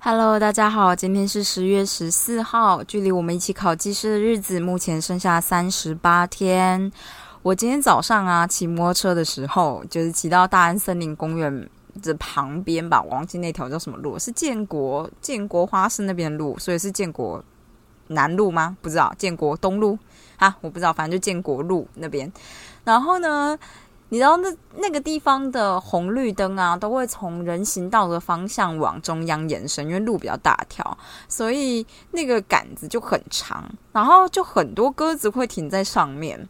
Hello，大家好，今天是十月十四号，距离我们一起考技师的日子目前剩下三十八天。我今天早上啊，骑摩托车的时候，就是骑到大安森林公园的旁边吧，我忘记那条叫什么路，是建国建国花市那边路，所以是建国南路吗？不知道，建国东路啊，我不知道，反正就建国路那边。然后呢？你知道那那个地方的红绿灯啊，都会从人行道的方向往中央延伸，因为路比较大条，所以那个杆子就很长，然后就很多鸽子会停在上面。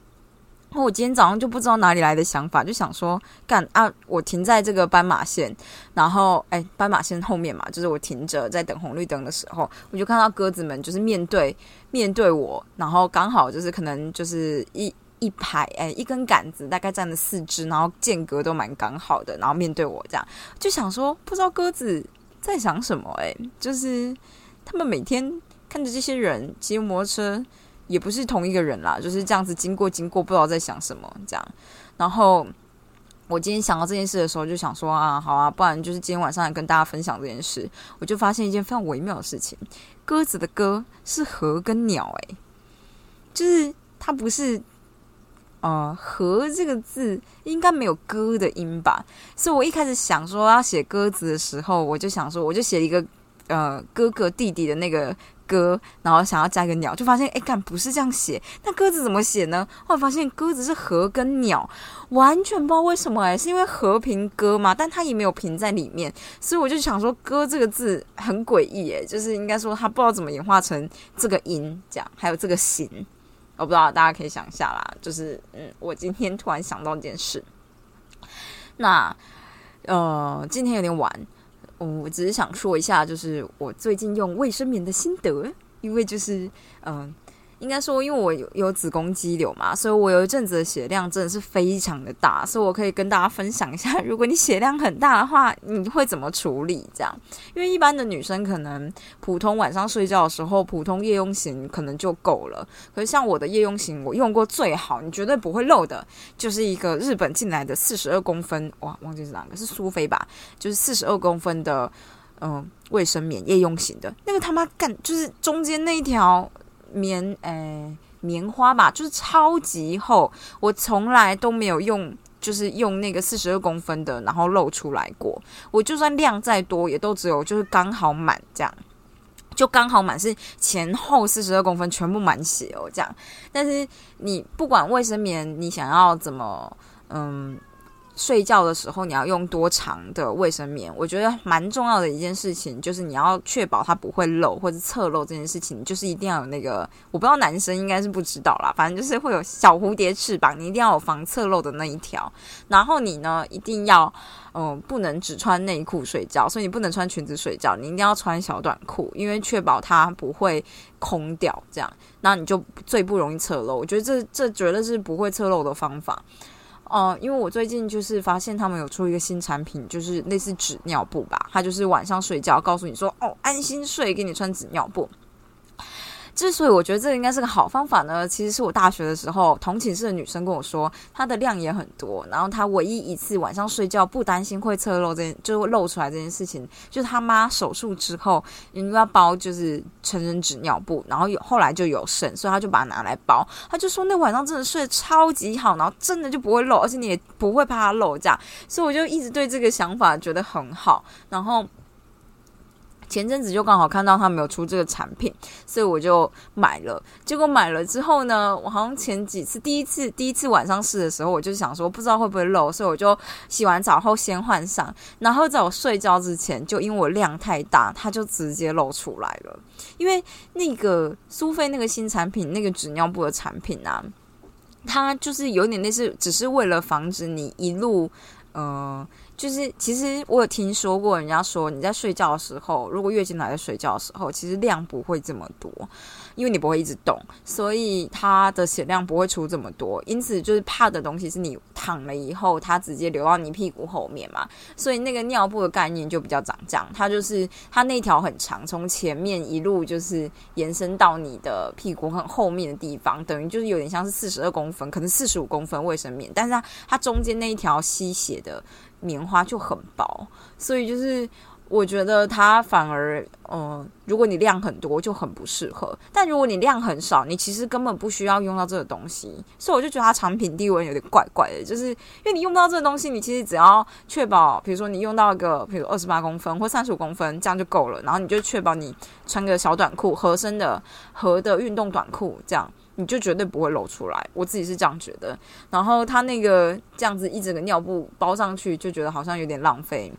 然后我今天早上就不知道哪里来的想法，就想说干啊，我停在这个斑马线，然后哎，斑马线后面嘛，就是我停着在等红绿灯的时候，我就看到鸽子们就是面对面对我，然后刚好就是可能就是一。一排哎，一根杆子大概站了四只，然后间隔都蛮刚好的，然后面对我这样，就想说不知道鸽子在想什么哎，就是他们每天看着这些人骑摩托车，也不是同一个人啦，就是这样子经过经过，不知道在想什么这样。然后我今天想到这件事的时候，就想说啊，好啊，不然就是今天晚上来跟大家分享这件事。我就发现一件非常微妙的事情，鸽子的鸽是和跟鸟哎，就是它不是。呃，和这个字应该没有歌的音吧？所以我一开始想说要写鸽子的时候，我就想说，我就写一个呃哥哥弟弟的那个歌，然后想要加个鸟，就发现哎，干不是这样写。那鸽子怎么写呢？后来发现鸽子是和跟鸟，完全不知道为什么哎，是因为和平鸽嘛？但它也没有平在里面，所以我就想说，歌这个字很诡异哎，就是应该说它不知道怎么演化成这个音，这样还有这个形。我不知道大家可以想一下啦，就是嗯，我今天突然想到一件事，那呃，今天有点晚，我只是想说一下，就是我最近用卫生棉的心得，因为就是嗯。应该说，因为我有有子宫肌瘤嘛，所以我有一阵子的血量真的是非常的大，所以我可以跟大家分享一下，如果你血量很大的话，你会怎么处理？这样，因为一般的女生可能普通晚上睡觉的时候，普通夜用型可能就够了。可是像我的夜用型，我用过最好，你绝对不会漏的，就是一个日本进来的四十二公分，哇，忘记是哪个，是苏菲吧？就是四十二公分的，嗯，卫生棉夜用型的那个他妈干，就是中间那一条。棉诶，棉花吧，就是超级厚，我从来都没有用，就是用那个四十二公分的，然后露出来过。我就算量再多，也都只有就是刚好满这样，就刚好满是前后四十二公分全部满血哦这样。但是你不管卫生棉，你想要怎么嗯。睡觉的时候你要用多长的卫生棉？我觉得蛮重要的一件事情就是你要确保它不会漏或者侧漏这件事情，就是一定要有那个我不知道男生应该是不知道啦，反正就是会有小蝴蝶翅膀，你一定要有防侧漏的那一条。然后你呢一定要嗯不能只穿内裤睡觉，所以你不能穿裙子睡觉，你一定要穿小短裤，因为确保它不会空掉，这样那你就最不容易侧漏。我觉得这这绝对是不会侧漏的方法。哦，因为我最近就是发现他们有出一个新产品，就是类似纸尿布吧，它就是晚上睡觉告诉你说，哦，安心睡，给你穿纸尿布。之所以我觉得这应该是个好方法呢，其实是我大学的时候同寝室的女生跟我说，她的量也很多，然后她唯一一次晚上睡觉不担心会侧漏这件，就会漏出来这件事情，就是她妈手术之后，因为要包就是成人纸尿布，然后有后来就有剩，所以她就把它拿来包，她就说那晚上真的睡得超级好，然后真的就不会漏，而且你也不会怕它漏这样，所以我就一直对这个想法觉得很好，然后。前阵子就刚好看到他们有出这个产品，所以我就买了。结果买了之后呢，我好像前几次第一次第一次晚上试的时候，我就想说不知道会不会漏，所以我就洗完澡后先换上，然后在我睡觉之前，就因为我量太大，它就直接漏出来了。因为那个苏菲那个新产品，那个纸尿布的产品啊，它就是有点类似，只是为了防止你一路。嗯，就是其实我有听说过，人家说你在睡觉的时候，如果月经来在睡觉的时候，其实量不会这么多，因为你不会一直动，所以它的血量不会出这么多。因此，就是怕的东西是你躺了以后，它直接流到你屁股后面嘛。所以那个尿布的概念就比较长这样，它就是它那条很长，从前面一路就是延伸到你的屁股很后面的地方，等于就是有点像是四十二公分，可能四十五公分卫生棉，但是它它中间那一条吸血。的棉花就很薄，所以就是我觉得它反而，嗯，如果你量很多就很不适合，但如果你量很少，你其实根本不需要用到这个东西，所以我就觉得它产品地位有点怪怪的，就是因为你用不到这个东西，你其实只要确保，比如说你用到一个，比如二十八公分或三十五公分，这样就够了，然后你就确保你穿个小短裤，合身的合的运动短裤这样。你就绝对不会露出来，我自己是这样觉得。然后它那个这样子一整个尿布包上去，就觉得好像有点浪费，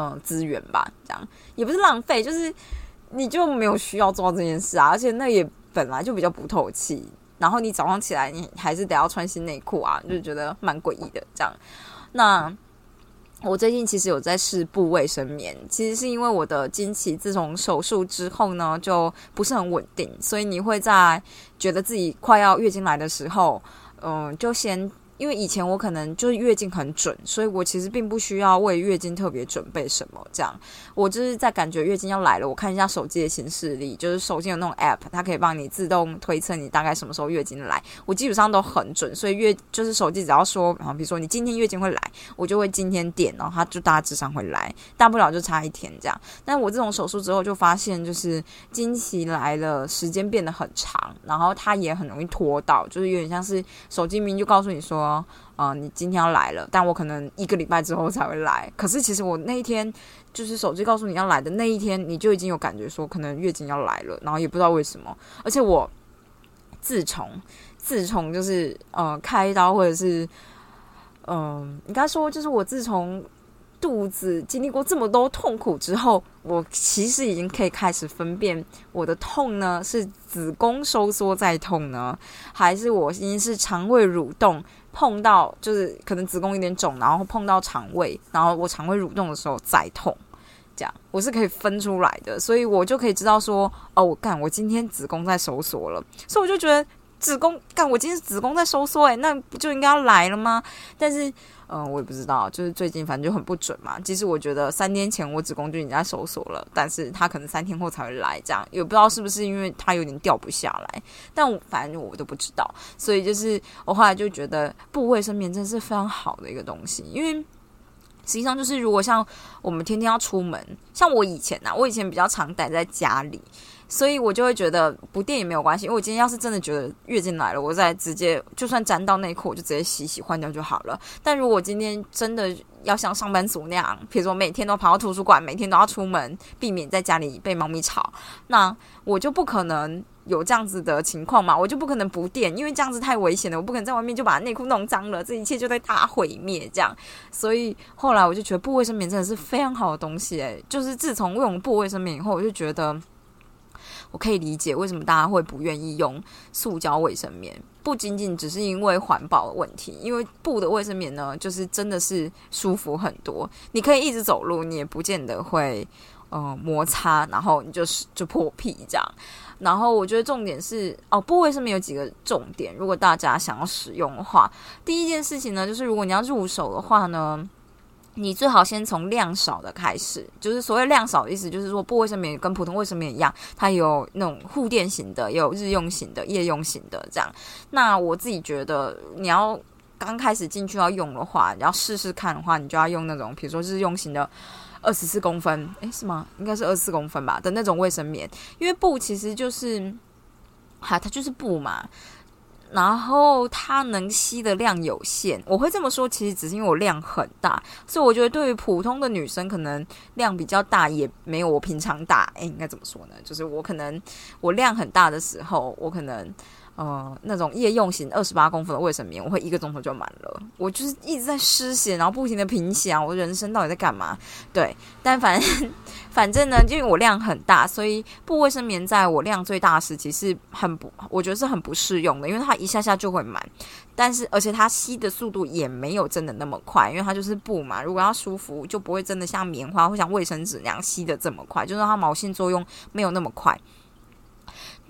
嗯，资源吧。这样也不是浪费，就是你就没有需要做这件事啊。而且那也本来就比较不透气。然后你早上起来，你还是得要穿新内裤啊，就觉得蛮诡异的。这样，那。我最近其实有在试布卫生棉，其实是因为我的经期自从手术之后呢，就不是很稳定，所以你会在觉得自己快要月经来的时候，嗯，就先。因为以前我可能就是月经很准，所以我其实并不需要为月经特别准备什么。这样，我就是在感觉月经要来了，我看一下手机的显示力，就是手机有那种 app，它可以帮你自动推测你大概什么时候月经来。我基本上都很准，所以月就是手机只要说，然后比如说你今天月经会来，我就会今天点，然后它就大致上会来，大不了就差一天这样。但我这种手术之后就发现，就是经期来了，时间变得很长，然后它也很容易拖到，就是有点像是手机明就告诉你说。啊，你今天要来了，但我可能一个礼拜之后才会来。可是其实我那一天，就是手机告诉你要来的那一天，你就已经有感觉说可能月经要来了，然后也不知道为什么。而且我自从自从就是呃开刀或者是嗯，应该说就是我自从。肚子经历过这么多痛苦之后，我其实已经可以开始分辨我的痛呢是子宫收缩在痛呢，还是我已经是肠胃蠕动碰到就是可能子宫有点肿，然后碰到肠胃，然后我肠胃蠕动的时候再痛，这样我是可以分出来的，所以我就可以知道说哦，我干，我今天子宫在收缩了，所以我就觉得子宫干，我今天子宫在收缩，诶，那不就应该要来了吗？但是。嗯，我也不知道，就是最近反正就很不准嘛。其实我觉得三天前我子宫就已经在收缩了，但是他可能三天后才会来，这样也不知道是不是因为他有点掉不下来。但反正我都不知道，所以就是我后来就觉得布卫生棉真是非常好的一个东西，因为实际上就是如果像我们天天要出门，像我以前呐，我以前比较常待在家里。所以我就会觉得不垫也没有关系，因为我今天要是真的觉得月经来了，我再直接就算沾到内裤，我就直接洗洗换掉就好了。但如果今天真的要像上班族那样，比如说每天都跑到图书馆，每天都要出门，避免在家里被猫咪吵，那我就不可能有这样子的情况嘛，我就不可能不垫，因为这样子太危险了，我不可能在外面就把内裤弄脏了，这一切就在大毁灭这样。所以后来我就觉得布卫生棉真的是非常好的东西，诶，就是自从用布卫生棉以后，我就觉得。我可以理解为什么大家会不愿意用塑胶卫生棉，不仅仅只是因为环保问题，因为布的卫生棉呢，就是真的是舒服很多。你可以一直走路，你也不见得会呃摩擦，然后你就是就破皮这样。然后我觉得重点是哦，布卫生棉有几个重点，如果大家想要使用的话，第一件事情呢，就是如果你要入手的话呢。你最好先从量少的开始，就是所谓量少的意思，就是说布卫生棉跟普通卫生棉一样，它有那种护垫型的，有日用型的、夜用型的这样。那我自己觉得，你要刚开始进去要用的话，你要试试看的话，你就要用那种，比如说日用型的二十四公分，诶，是吗？应该是二十四公分吧的那种卫生棉，因为布其实就是，哈，它就是布嘛。然后它能吸的量有限，我会这么说，其实只是因为我量很大，所以我觉得对于普通的女生，可能量比较大也没有我平常大。诶，应该怎么说呢？就是我可能我量很大的时候，我可能呃那种夜用型二十八公分的卫生棉，我会一个钟头就满了。我就是一直在失血，然后不停的贫血啊！我人生到底在干嘛？对，但反正 反正呢，因为我量很大，所以布卫生棉在我量最大时期是很不，我觉得是很不适用的，因为它一下下就会满。但是而且它吸的速度也没有真的那么快，因为它就是布嘛。如果要舒服，就不会真的像棉花或像卫生纸那样吸的这么快，就是它毛性作用没有那么快。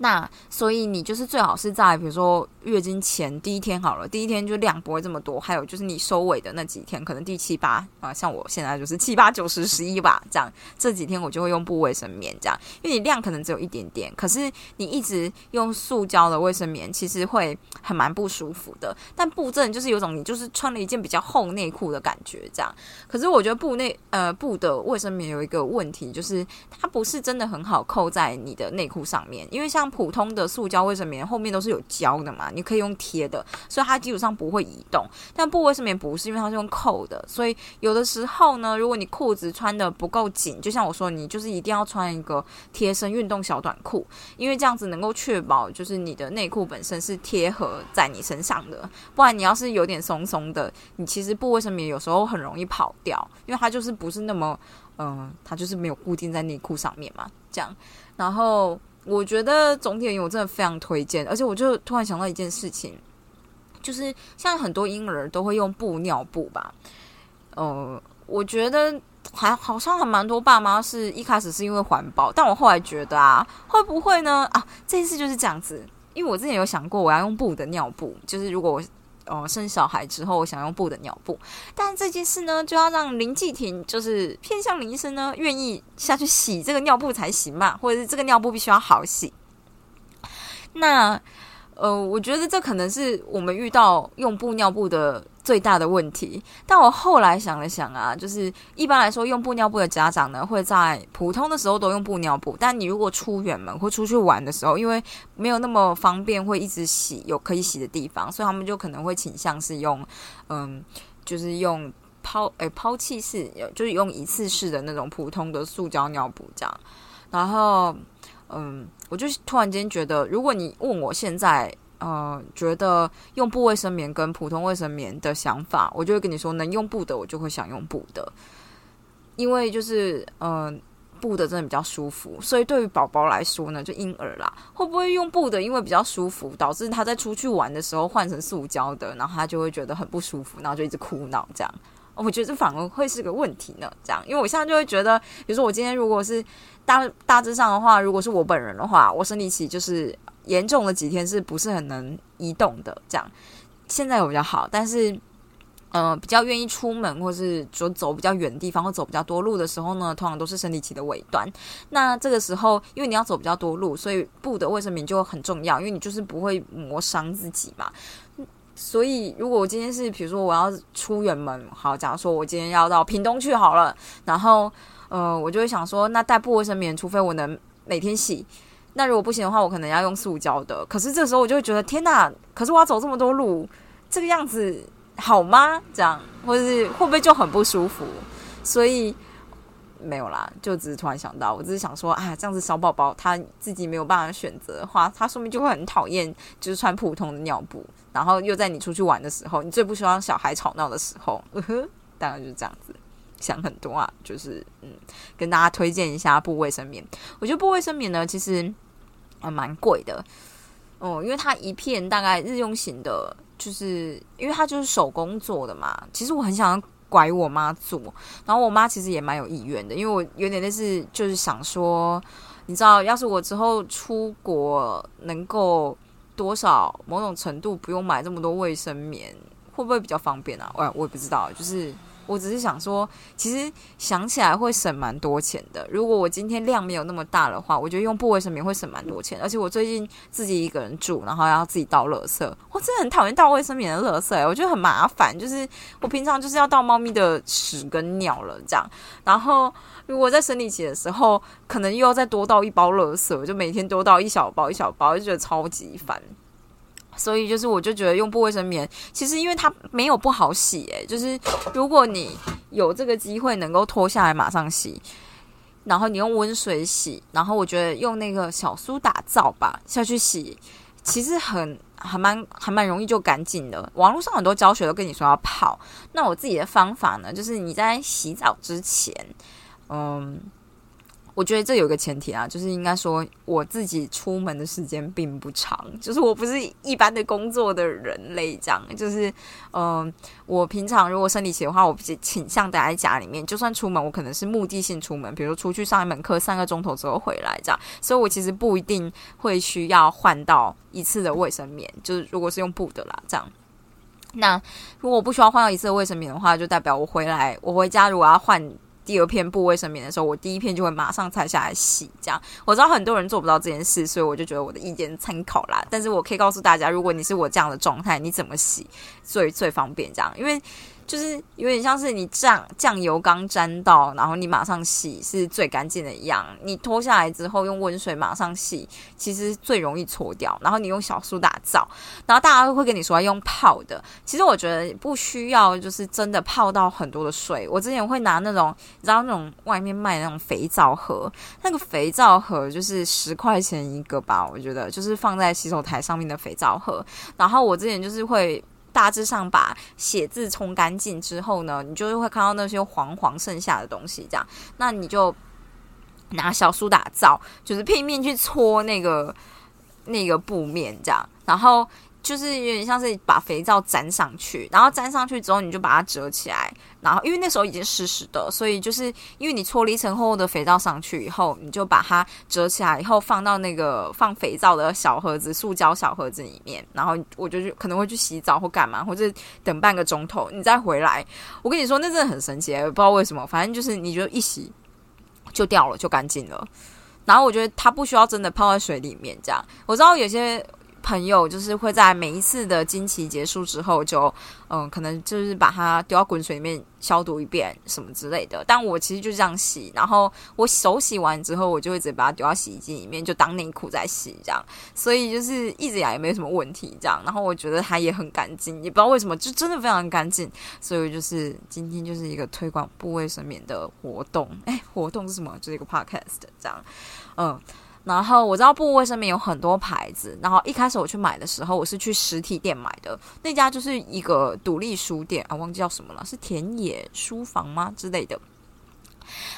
那所以你就是最好是在比如说月经前第一天好了，第一天就量不会这么多。还有就是你收尾的那几天，可能第七八啊，像我现在就是七八九十十一吧，这样这几天我就会用布卫生棉这样，因为你量可能只有一点点，可是你一直用塑胶的卫生棉，其实会很蛮不舒服的。但布阵就是有种你就是穿了一件比较厚内裤的感觉这样。可是我觉得布内呃布的卫生棉有一个问题，就是它不是真的很好扣在你的内裤上面，因为像普通的塑胶卫生棉后面都是有胶的嘛，你可以用贴的，所以它基本上不会移动。但布卫生棉不是，因为它是用扣的，所以有的时候呢，如果你裤子穿的不够紧，就像我说，你就是一定要穿一个贴身运动小短裤，因为这样子能够确保就是你的内裤本身是贴合在你身上的。不然你要是有点松松的，你其实布卫生棉有时候很容易跑掉，因为它就是不是那么，嗯，它就是没有固定在内裤上面嘛，这样，然后。我觉得总体而言，我真的非常推荐。而且，我就突然想到一件事情，就是像很多婴儿都会用布尿布吧。呃，我觉得还好像还蛮多爸妈是一开始是因为环保，但我后来觉得啊，会不会呢？啊，这件事就是这样子。因为我之前有想过，我要用布的尿布，就是如果我。哦，生小孩之后，想用布的尿布，但这件事呢，就要让林继廷，就是偏向林医生呢，愿意下去洗这个尿布才行嘛，或者是这个尿布必须要好洗。那。呃，我觉得这可能是我们遇到用布尿布的最大的问题。但我后来想了想啊，就是一般来说用布尿布的家长呢，会在普通的时候都用布尿布。但你如果出远门或出去玩的时候，因为没有那么方便，会一直洗有可以洗的地方，所以他们就可能会倾向是用，嗯，就是用抛诶抛弃式，就是用一次式的那种普通的塑胶尿布这样。然后。嗯，我就突然间觉得，如果你问我现在，呃，觉得用布卫生棉跟普通卫生棉的想法，我就会跟你说，能用布的我就会想用布的，因为就是，嗯，布的真的比较舒服。所以对于宝宝来说呢，就婴儿啦，会不会用布的？因为比较舒服，导致他在出去玩的时候换成塑胶的，然后他就会觉得很不舒服，然后就一直哭闹这样。我觉得这反而会是个问题呢。这样，因为我现在就会觉得，比如说我今天如果是大大致上的话，如果是我本人的话，我生理期就是严重的几天是不是很能移动的？这样，现在有比较好，但是，呃，比较愿意出门或是说走比较远的地方或走比较多路的时候呢，通常都是生理期的尾端。那这个时候，因为你要走比较多路，所以布的卫生棉就很重要，因为你就是不会磨伤自己嘛。所以，如果我今天是，比如说我要出远门，好，假如说我今天要到屏东去好了，然后，呃，我就会想说，那带布卫生棉，除非我能每天洗，那如果不行的话，我可能要用塑胶的。可是这时候我就会觉得，天哪！可是我要走这么多路，这个样子好吗？这样，或者是会不会就很不舒服？所以。没有啦，就只是突然想到，我只是想说，啊，这样子小宝宝他自己没有办法选择的话，他说明就会很讨厌，就是穿普通的尿布，然后又在你出去玩的时候，你最不希望小孩吵闹的时候，大概就是这样子，想很多啊，就是嗯，跟大家推荐一下布卫生棉。我觉得布卫生棉呢，其实啊蛮贵的哦，因为它一片大概日用型的，就是因为它就是手工做的嘛。其实我很想要。拐我妈做，然后我妈其实也蛮有意愿的，因为我有点类似，就是想说，你知道，要是我之后出国能够多少某种程度不用买这么多卫生棉，会不会比较方便啊？我我也不知道，就是。我只是想说，其实想起来会省蛮多钱的。如果我今天量没有那么大的话，我觉得用布卫生棉会省蛮多钱。而且我最近自己一个人住，然后要自己倒垃圾，我真的很讨厌倒卫生棉的垃圾，我觉得很麻烦。就是我平常就是要倒猫咪的屎跟尿了这样，然后如果在生理期的时候，可能又要再多倒一包垃圾，就每天多倒一小包一小包，就觉得超级烦。所以就是，我就觉得用布卫生棉，其实因为它没有不好洗，诶，就是如果你有这个机会能够脱下来马上洗，然后你用温水洗，然后我觉得用那个小苏打皂吧下去洗，其实很还蛮还蛮容易就干净的。网络上很多教学都跟你说要泡，那我自己的方法呢，就是你在洗澡之前，嗯。我觉得这有个前提啊，就是应该说我自己出门的时间并不长，就是我不是一般的工作的人类，这样就是，嗯，我平常如果生理期的话，我倾向待在家里面，就算出门，我可能是目的性出门，比如出去上一门课，三个钟头之后回来这样，所以我其实不一定会需要换到一次的卫生棉，就是如果是用布的啦，这样。那如果不需要换到一次的卫生棉的话，就代表我回来，我回家如果要换。第二片布卫生棉的时候，我第一片就会马上拆下来洗。这样我知道很多人做不到这件事，所以我就觉得我的意见参考啦。但是我可以告诉大家，如果你是我这样的状态，你怎么洗最最方便？这样，因为。就是有点像是你酱酱油刚沾到，然后你马上洗是最干净的一样。你脱下来之后用温水马上洗，其实最容易搓掉。然后你用小苏打皂，然后大家会跟你说要用泡的。其实我觉得不需要，就是真的泡到很多的水。我之前会拿那种，你知道那种外面卖的那种肥皂盒，那个肥皂盒就是十块钱一个吧，我觉得就是放在洗手台上面的肥皂盒。然后我之前就是会。大致上把血渍冲干净之后呢，你就会看到那些黄黄剩下的东西，这样，那你就拿小苏打皂，就是拼命去搓那个那个布面，这样，然后。就是有点像是把肥皂粘上去，然后粘上去之后，你就把它折起来，然后因为那时候已经湿湿的，所以就是因为你搓了一层厚厚的肥皂上去以后，你就把它折起来以后放到那个放肥皂的小盒子，塑胶小盒子里面，然后我就可能会去洗澡或干嘛，或者等半个钟头，你再回来。我跟你说，那真的很神奇，不知道为什么，反正就是你就一洗就掉了，就干净了。然后我觉得它不需要真的泡在水里面，这样我知道有些。朋友就是会在每一次的经期结束之后，就嗯，可能就是把它丢到滚水里面消毒一遍什么之类的。但我其实就这样洗，然后我手洗完之后，我就会直接把它丢到洗衣机里面，就当内裤在洗这样。所以就是一直以来也没有什么问题这样。然后我觉得它也很干净，也不知道为什么，就真的非常干净。所以就是今天就是一个推广部卫生棉的活动。哎，活动是什么？就是一个 podcast 这样，嗯。然后我知道布卫生棉有很多牌子，然后一开始我去买的时候，我是去实体店买的，那家就是一个独立书店啊，忘记叫什么了，是田野书房吗之类的？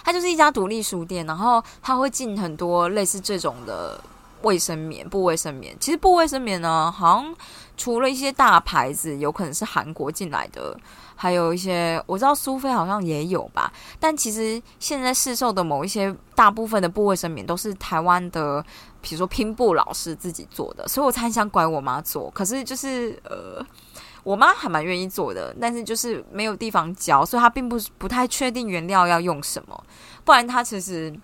它就是一家独立书店，然后它会进很多类似这种的卫生棉，布卫生棉。其实布卫生棉呢，好像除了一些大牌子，有可能是韩国进来的。还有一些我知道苏菲好像也有吧，但其实现在市售的某一些大部分的布卫生棉都是台湾的，比如说拼布老师自己做的，所以我才想拐我妈做。可是就是呃，我妈还蛮愿意做的，但是就是没有地方教，所以她并不不太确定原料要用什么，不然她其实。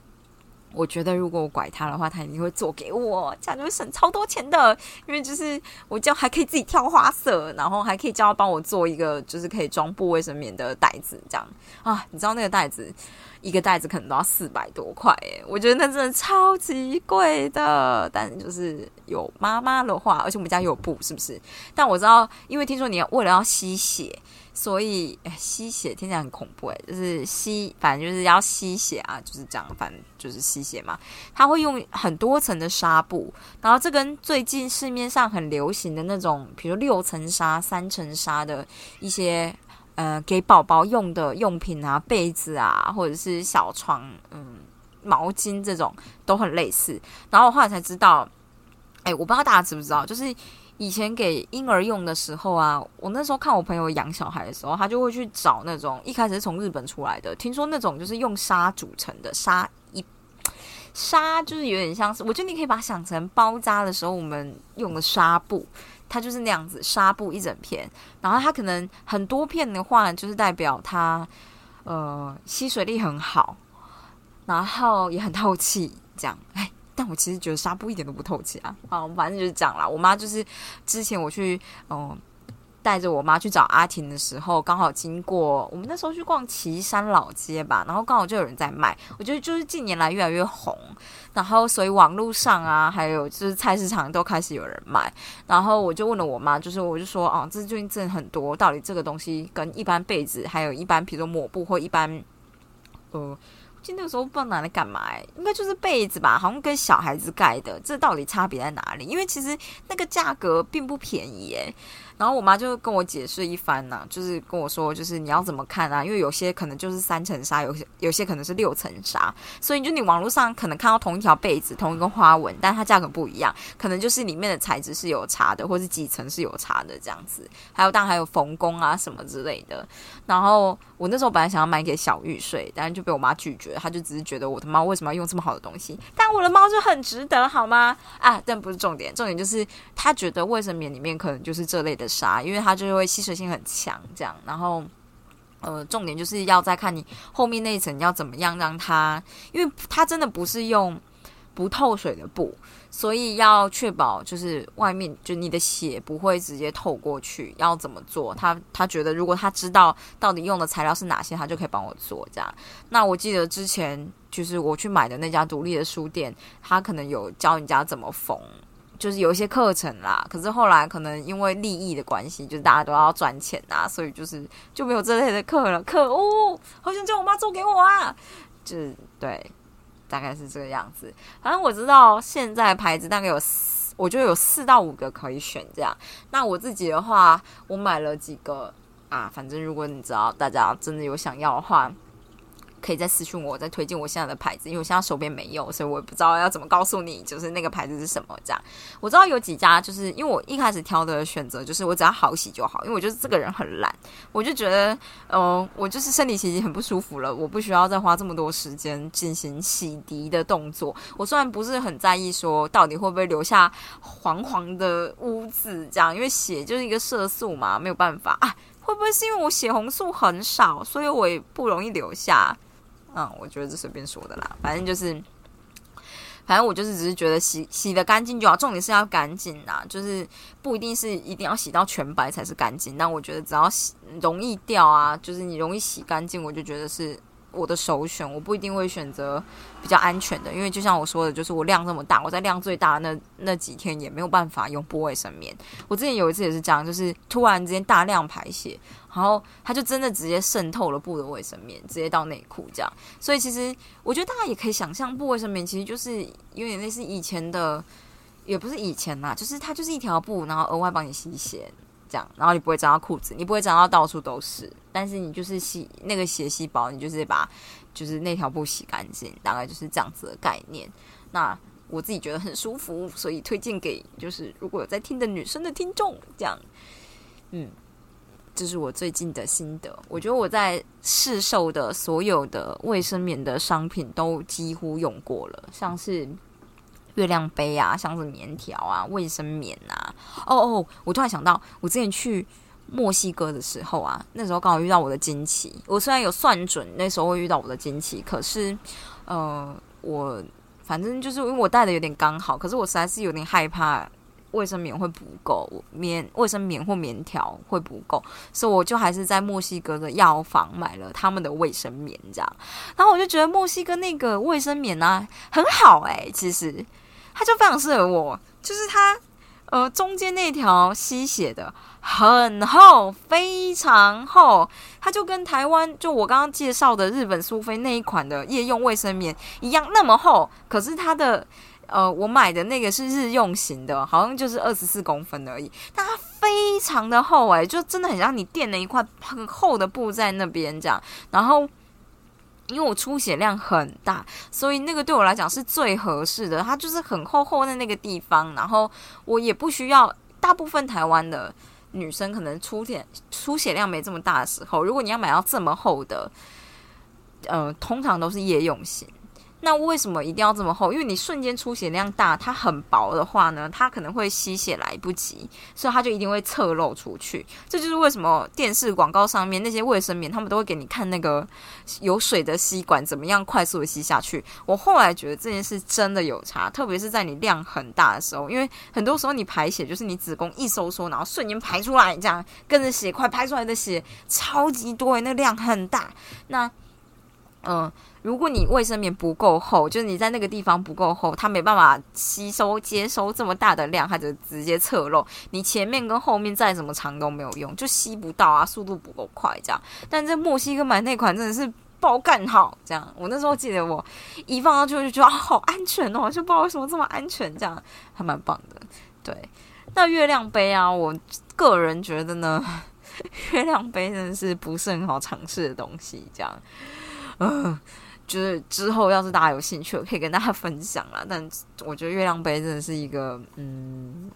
我觉得如果我拐他的话，他一定会做给我，这样就会省超多钱的。因为就是我叫还可以自己挑花色，然后还可以叫他帮我做一个就是可以装布卫生棉的袋子，这样啊，你知道那个袋子一个袋子可能都要四百多块诶，我觉得那真的超级贵的。但就是有妈妈的话，而且我们家有布，是不是？但我知道，因为听说你要为了要吸血。所以，吸血听起来很恐怖哎，就是吸，反正就是要吸血啊，就是这样，反正就是吸血嘛。他会用很多层的纱布，然后这跟最近市面上很流行的那种，比如六层纱、三层纱的一些呃给宝宝用的用品啊，被子啊，或者是小床，嗯，毛巾这种都很类似。然后我后来才知道，哎，我不知道大家知不知道，就是。以前给婴儿用的时候啊，我那时候看我朋友养小孩的时候，他就会去找那种一开始是从日本出来的，听说那种就是用纱组成的纱一纱，就是有点像是，我觉得你可以把它想成包扎的时候我们用的纱布，它就是那样子纱布一整片，然后它可能很多片的话，就是代表它呃吸水力很好，然后也很透气，这样哎。但我其实觉得纱布一点都不透气啊！好，反正就是这样啦。我妈就是之前我去，嗯，带着我妈去找阿婷的时候，刚好经过我们那时候去逛岐山老街吧，然后刚好就有人在卖。我觉得就是近年来越来越红，然后所以网络上啊，还有就是菜市场都开始有人卖。然后我就问了我妈，就是我就说，哦，这最近真的很多，到底这个东西跟一般被子，还有一般比如说抹布或一般，呃。就那个时候不知道拿来干嘛，哎，应该就是被子吧，好像跟小孩子盖的，这到底差别在哪里？因为其实那个价格并不便宜，哎。然后我妈就跟我解释一番呐，就是跟我说，就是你要怎么看啊？因为有些可能就是三层纱，有些有些可能是六层纱，所以就你网络上可能看到同一条被子、同一个花纹，但它价格不一样，可能就是里面的材质是有差的，或是几层是有差的这样子。还有当然还有缝工啊什么之类的。然后我那时候本来想要买给小玉睡，但是就被我妈拒绝，她就只是觉得我的猫为什么要用这么好的东西？但我的猫就很值得，好吗？啊，但不是重点，重点就是她觉得卫生棉里面可能就是这类的。啥，因为它就会吸水性很强，这样。然后，呃，重点就是要再看你后面那一层要怎么样让它，因为它真的不是用不透水的布，所以要确保就是外面就你的血不会直接透过去。要怎么做？他他觉得如果他知道到底用的材料是哪些，他就可以帮我做这样。那我记得之前就是我去买的那家独立的书店，他可能有教人家怎么缝。就是有一些课程啦，可是后来可能因为利益的关系，就是大家都要赚钱啊，所以就是就没有这类的课了。可恶，好想叫我妈做给我啊！就是对，大概是这个样子。反正我知道现在牌子大概有四，我觉得有四到五个可以选这样。那我自己的话，我买了几个啊，反正如果你知道大家真的有想要的话。可以再私信我，再推荐我现在的牌子，因为我现在手边没有，所以我也不知道要怎么告诉你，就是那个牌子是什么。这样我知道有几家，就是因为我一开始挑的选择就是我只要好洗就好，因为我就是这个人很懒，我就觉得，嗯，我就是生理期已经很不舒服了，我不需要再花这么多时间进行洗涤的动作。我虽然不是很在意说到底会不会留下黄黄的污渍，这样，因为血就是一个色素嘛，没有办法啊。会不会是因为我血红素很少，所以我也不容易留下？嗯，我觉得是随便说的啦，反正就是，反正我就是只是觉得洗洗的干净就好，重点是要干净呐，就是不一定是一定要洗到全白才是干净，但我觉得只要洗容易掉啊，就是你容易洗干净，我就觉得是。我的首选，我不一定会选择比较安全的，因为就像我说的，就是我量这么大，我在量最大的那那几天也没有办法用不卫生棉。我之前有一次也是这样，就是突然之间大量排泄，然后它就真的直接渗透了布的卫生棉，直接到内裤这样。所以其实我觉得大家也可以想象，布卫生棉其实就是有点类似以前的，也不是以前啦，就是它就是一条布，然后额外帮你吸血。这样，然后你不会沾到裤子，你不会沾到到处都是，但是你就是洗那个血细胞，你就是把就是那条布洗干净，大概就是这样子的概念。那我自己觉得很舒服，所以推荐给就是如果有在听的女生的听众，这样，嗯，这是我最近的心得。我觉得我在市售的所有的卫生棉的商品都几乎用过了，像是。月亮杯啊，像是棉条啊，卫生棉啊。哦哦，我突然想到，我之前去墨西哥的时候啊，那时候刚好遇到我的经期。我虽然有算准那时候会遇到我的经期，可是，呃，我反正就是因为我带的有点刚好，可是我实在是有点害怕卫生棉会不够，棉卫生棉或棉条会不够，所以我就还是在墨西哥的药房买了他们的卫生棉，这样。然后我就觉得墨西哥那个卫生棉啊很好哎，其实。它就非常适合我，就是它，呃，中间那条吸血的很厚，非常厚，它就跟台湾就我刚刚介绍的日本苏菲那一款的夜用卫生棉一样那么厚，可是它的，呃，我买的那个是日用型的，好像就是二十四公分而已，但它非常的厚哎，就真的很像你垫了一块很厚的布在那边这样，然后。因为我出血量很大，所以那个对我来讲是最合适的。它就是很厚厚的那个地方，然后我也不需要。大部分台湾的女生可能出点出血量没这么大的时候，如果你要买到这么厚的，呃，通常都是夜用型。那为什么一定要这么厚？因为你瞬间出血量大，它很薄的话呢，它可能会吸血来不及，所以它就一定会侧漏出去。这就是为什么电视广告上面那些卫生棉，他们都会给你看那个有水的吸管怎么样快速的吸下去。我后来觉得这件事真的有差，特别是在你量很大的时候，因为很多时候你排血就是你子宫一收缩，然后瞬间排出来，这样跟着血块排出来的血超级多，那量很大。那嗯。如果你卫生棉不够厚，就是你在那个地方不够厚，它没办法吸收接收这么大的量，它就直接侧漏。你前面跟后面再怎么长都没有用，就吸不到啊，速度不够快这样。但在墨西哥买那款真的是爆干好。这样，我那时候记得我一放上去就觉得啊，好安全哦，就不知道为什么这么安全，这样还蛮棒的。对，那月亮杯啊，我个人觉得呢，月亮杯真的是不是很好尝试的东西，这样，嗯。就是之后要是大家有兴趣，我可以跟大家分享啦。但我觉得月亮杯真的是一个，嗯，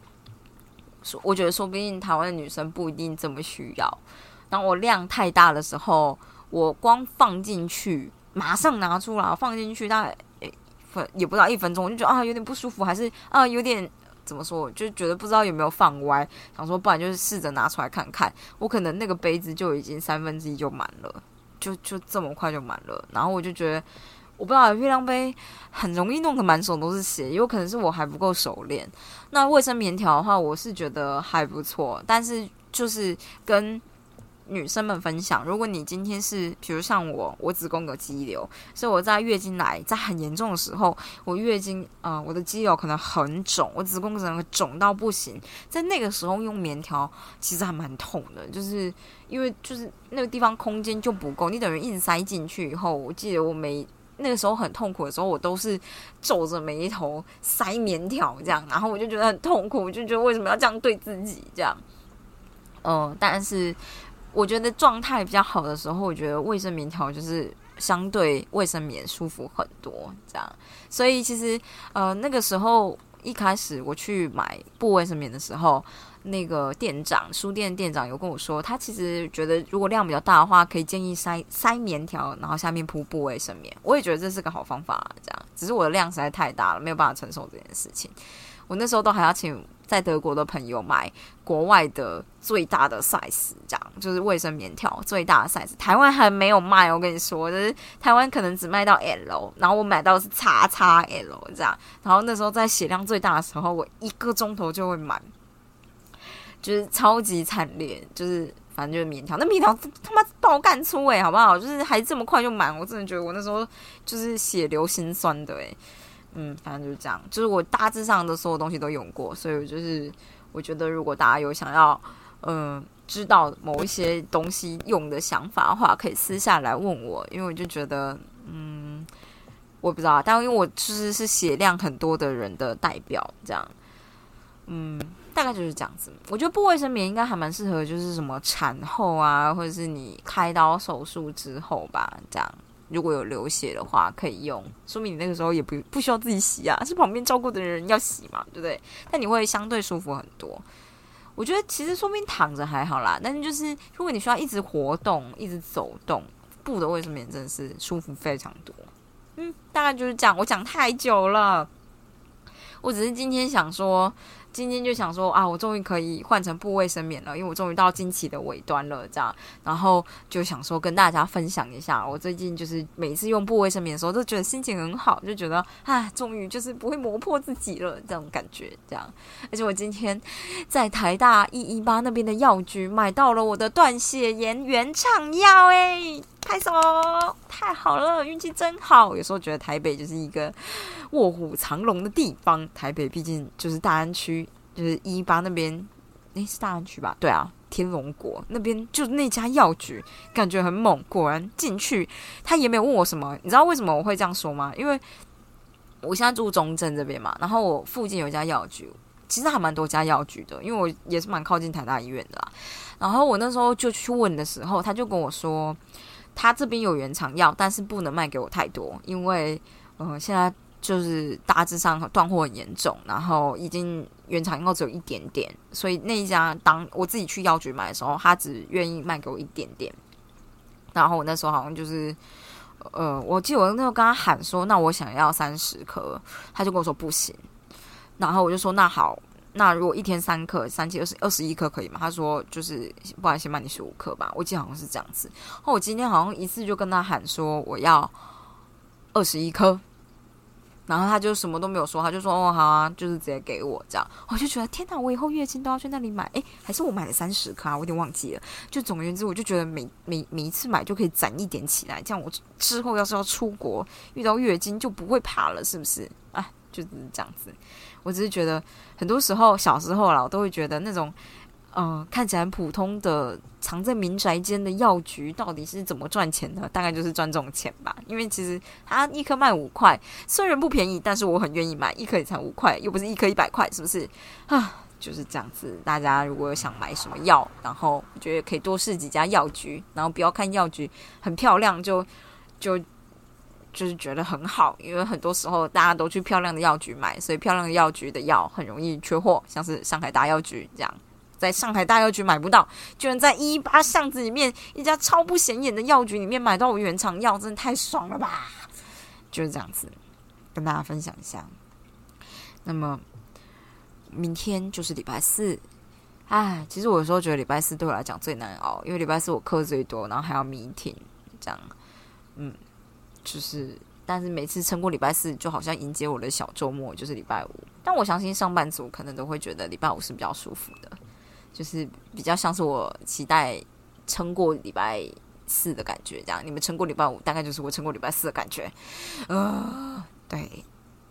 说我觉得说不定台湾的女生不一定这么需要。当我量太大的时候，我光放进去，马上拿出来放进去，大概分也不到一分钟，我就觉得啊有点不舒服，还是啊有点怎么说，就觉得不知道有没有放歪。想说不然就是试着拿出来看看，我可能那个杯子就已经三分之一就满了。就就这么快就满了，然后我就觉得，我不知道月亮杯很容易弄得满手都是血，有可能是我还不够熟练。那卫生棉条的话，我是觉得还不错，但是就是跟。女生们分享，如果你今天是，比如像我，我子宫有肌瘤，所以我在月经来在很严重的时候，我月经啊，我的肌瘤可能很肿，我子宫可能肿到不行，在那个时候用棉条其实还蛮痛的，就是因为就是那个地方空间就不够，你等于硬塞进去以后，我记得我每那个时候很痛苦的时候，我都是皱着眉头塞棉条这样，然后我就觉得很痛苦，我就觉得为什么要这样对自己这样，嗯，但是。我觉得状态比较好的时候，我觉得卫生棉条就是相对卫生棉舒服很多，这样。所以其实呃那个时候一开始我去买布卫生棉的时候，那个店长书店店长有跟我说，他其实觉得如果量比较大的话，可以建议塞塞棉条，然后下面铺布卫生棉。我也觉得这是个好方法，这样。只是我的量实在太大了，没有办法承受这件事情。我那时候都还要请。在德国的朋友买国外的最大的 size，这样就是卫生棉条最大的 size。台湾还没有卖，我跟你说，就是台湾可能只卖到 L，然后我买到是叉叉 L 这样。然后那时候在血量最大的时候，我一个钟头就会满，就是超级惨烈，就是反正就是棉条，那棉条他妈爆干粗诶，好不好？就是还这么快就满，我真的觉得我那时候就是血流心酸的诶。嗯，反正就是这样，就是我大致上的所有东西都用过，所以我就是我觉得，如果大家有想要，嗯，知道某一些东西用的想法的话，可以私下来问我，因为我就觉得，嗯，我不知道，但因为我其实是血量很多的人的代表，这样，嗯，大概就是这样子。我觉得不卫生棉应该还蛮适合，就是什么产后啊，或者是你开刀手术之后吧，这样。如果有流血的话，可以用，说明你那个时候也不不需要自己洗啊，是旁边照顾的人要洗嘛，对不对？但你会相对舒服很多。我觉得其实说明躺着还好啦，但是就是如果你需要一直活动、一直走动，布的卫生棉真的是舒服非常多。嗯，大概就是这样。我讲太久了，我只是今天想说。今天就想说啊，我终于可以换成布卫生棉了，因为我终于到经期的尾端了，这样，然后就想说跟大家分享一下，我最近就是每次用布卫生棉的时候，都觉得心情很好，就觉得啊，终于就是不会磨破自己了，这种感觉，这样。而且我今天在台大一一八那边的药局买到了我的断血炎原厂药，诶，拍手，太好了，运气真好。有时候觉得台北就是一个卧虎藏龙的地方，台北毕竟就是大安区。就是一八那边，那是大安区吧？对啊，天龙国那边就那家药局，感觉很猛。果然进去，他也没有问我什么。你知道为什么我会这样说吗？因为我现在住中正这边嘛，然后我附近有一家药局，其实还蛮多家药局的，因为我也是蛮靠近台大医院的啦。然后我那时候就去问的时候，他就跟我说，他这边有原厂药，但是不能卖给我太多，因为呃现在。就是大致上断货很严重，然后已经原厂药只有一点点，所以那一家当我自己去药局买的时候，他只愿意卖给我一点点。然后我那时候好像就是，呃，我记得我那时候跟他喊说，那我想要三十颗，他就跟我说不行。然后我就说那好，那如果一天三克，三七二十二十一颗可以吗？他说就是不然先卖你十五颗吧。我记得好像是这样子。后我今天好像一次就跟他喊说我要二十一颗。然后他就什么都没有说，他就说：“哦，好啊，就是直接给我这样。”我就觉得天哪，我以后月经都要去那里买。诶，还是我买了三十颗啊？我有点忘记了。就总而言之，我就觉得每每每一次买就可以攒一点起来，这样我之后要是要出国遇到月经就不会怕了，是不是？啊，就是这样子。我只是觉得很多时候小时候啦，我都会觉得那种嗯，看起来普通的藏在民宅间的药局，到底是怎么赚钱的？大概就是赚这种钱吧。因为其实它一颗卖五块，虽然不便宜，但是我很愿意买，一颗也才五块，又不是一颗一百块，是不是？啊，就是这样子。大家如果想买什么药，然后觉得可以多试几家药局，然后不要看药局很漂亮就就就是觉得很好，因为很多时候大家都去漂亮的药局买，所以漂亮的药局的药很容易缺货，像是上海大药局这样。在上海大药局买不到，居然在一八巷子里面一家超不显眼的药局里面买到我原厂药，真的太爽了吧！就是这样子，跟大家分享一下。那么明天就是礼拜四，唉，其实我有时候觉得礼拜四对我来讲最难熬，因为礼拜四我课最多，然后还要 meeting，这样，嗯，就是，但是每次撑过礼拜四，就好像迎接我的小周末，就是礼拜五。但我相信上班族可能都会觉得礼拜五是比较舒服的。就是比较像是我期待撑过礼拜四的感觉，这样你们撑过礼拜五，大概就是我撑过礼拜四的感觉。呃，对，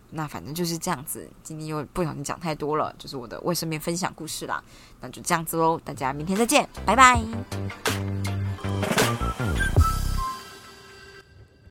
那反正就是这样子。今天又不小心讲太多了，就是我的卫生棉分享故事啦。那就这样子喽，大家明天再见，拜拜。